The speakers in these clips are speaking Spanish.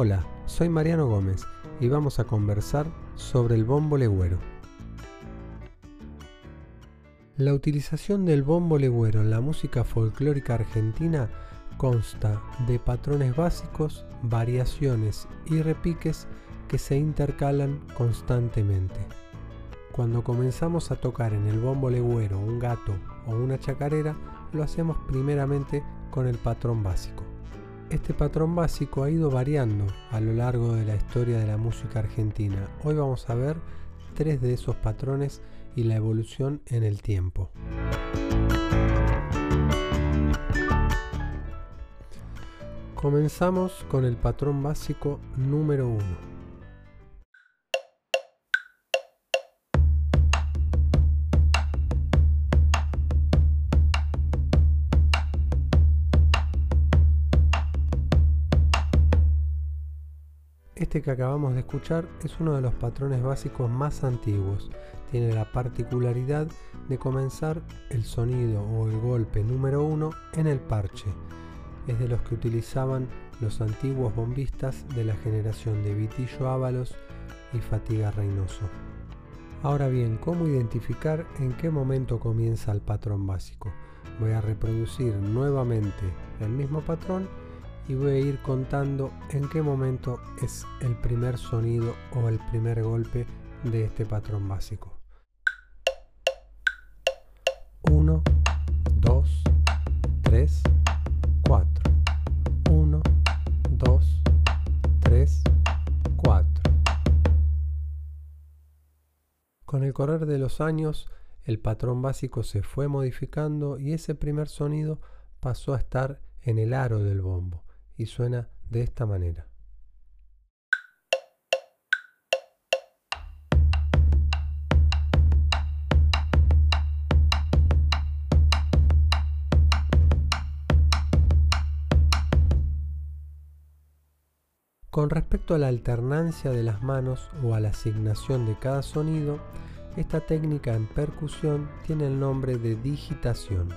Hola, soy Mariano Gómez y vamos a conversar sobre el bombo legüero. La utilización del bombo legüero en la música folclórica argentina consta de patrones básicos, variaciones y repiques que se intercalan constantemente. Cuando comenzamos a tocar en el bombo legüero un gato o una chacarera, lo hacemos primeramente con el patrón básico. Este patrón básico ha ido variando a lo largo de la historia de la música argentina. Hoy vamos a ver tres de esos patrones y la evolución en el tiempo. Comenzamos con el patrón básico número 1. Este que acabamos de escuchar es uno de los patrones básicos más antiguos. Tiene la particularidad de comenzar el sonido o el golpe número uno en el parche. Es de los que utilizaban los antiguos bombistas de la generación de Vitillo Ábalos y Fatiga Reynoso. Ahora bien, ¿cómo identificar en qué momento comienza el patrón básico? Voy a reproducir nuevamente el mismo patrón y voy a ir contando en qué momento es el primer sonido o el primer golpe de este patrón básico. 1, 2, 3, 4. 1, 2, 3, 4. Con el correr de los años, el patrón básico se fue modificando y ese primer sonido pasó a estar en el aro del bombo y suena de esta manera. Con respecto a la alternancia de las manos o a la asignación de cada sonido, esta técnica en percusión tiene el nombre de digitación.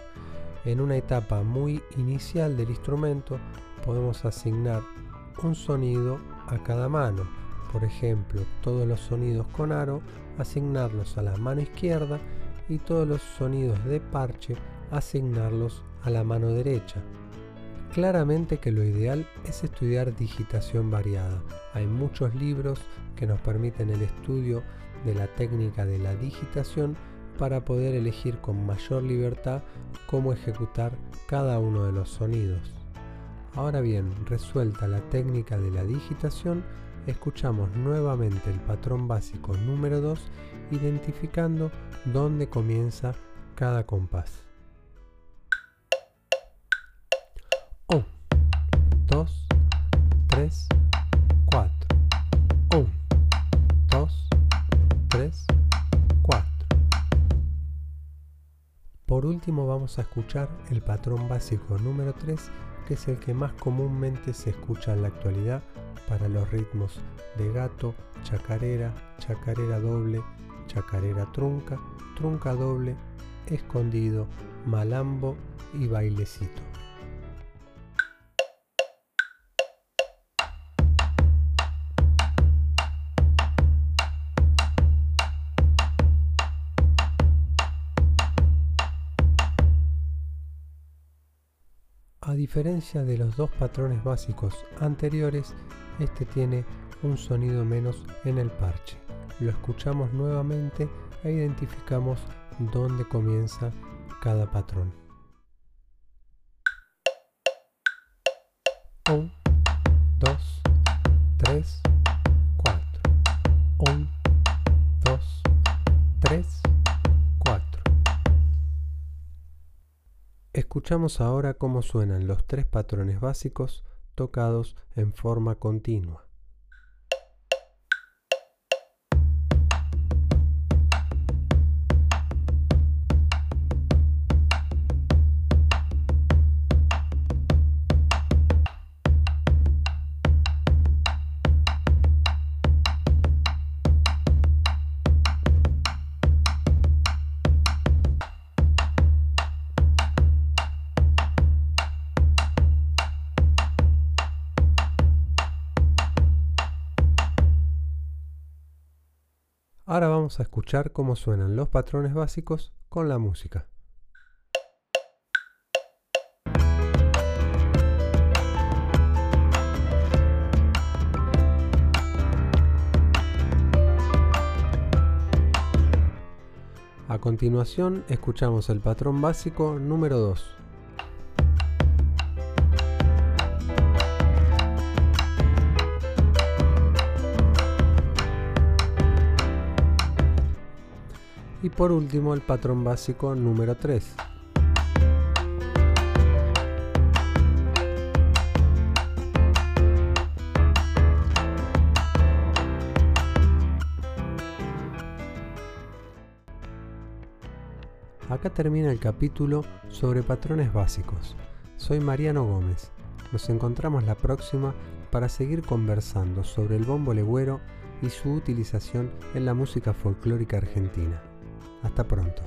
En una etapa muy inicial del instrumento podemos asignar un sonido a cada mano. Por ejemplo, todos los sonidos con aro, asignarlos a la mano izquierda y todos los sonidos de parche, asignarlos a la mano derecha. Claramente que lo ideal es estudiar digitación variada. Hay muchos libros que nos permiten el estudio de la técnica de la digitación para poder elegir con mayor libertad cómo ejecutar cada uno de los sonidos. Ahora bien, resuelta la técnica de la digitación, escuchamos nuevamente el patrón básico número 2 identificando dónde comienza cada compás. 1, 2, 3, 4. 1, 2, 3, 4. Por último vamos a escuchar el patrón básico número 3 que es el que más comúnmente se escucha en la actualidad para los ritmos de gato, chacarera, chacarera doble, chacarera trunca, trunca doble, escondido, malambo y bailecito. Diferencia de los dos patrones básicos anteriores, este tiene un sonido menos en el parche. Lo escuchamos nuevamente e identificamos dónde comienza cada patrón. 1, 2, 3, Escuchamos ahora cómo suenan los tres patrones básicos tocados en forma continua. Ahora vamos a escuchar cómo suenan los patrones básicos con la música. A continuación escuchamos el patrón básico número 2. Y por último el patrón básico número 3. Acá termina el capítulo sobre patrones básicos. Soy Mariano Gómez. Nos encontramos la próxima para seguir conversando sobre el bombo legüero y su utilización en la música folclórica argentina. Hasta pronto.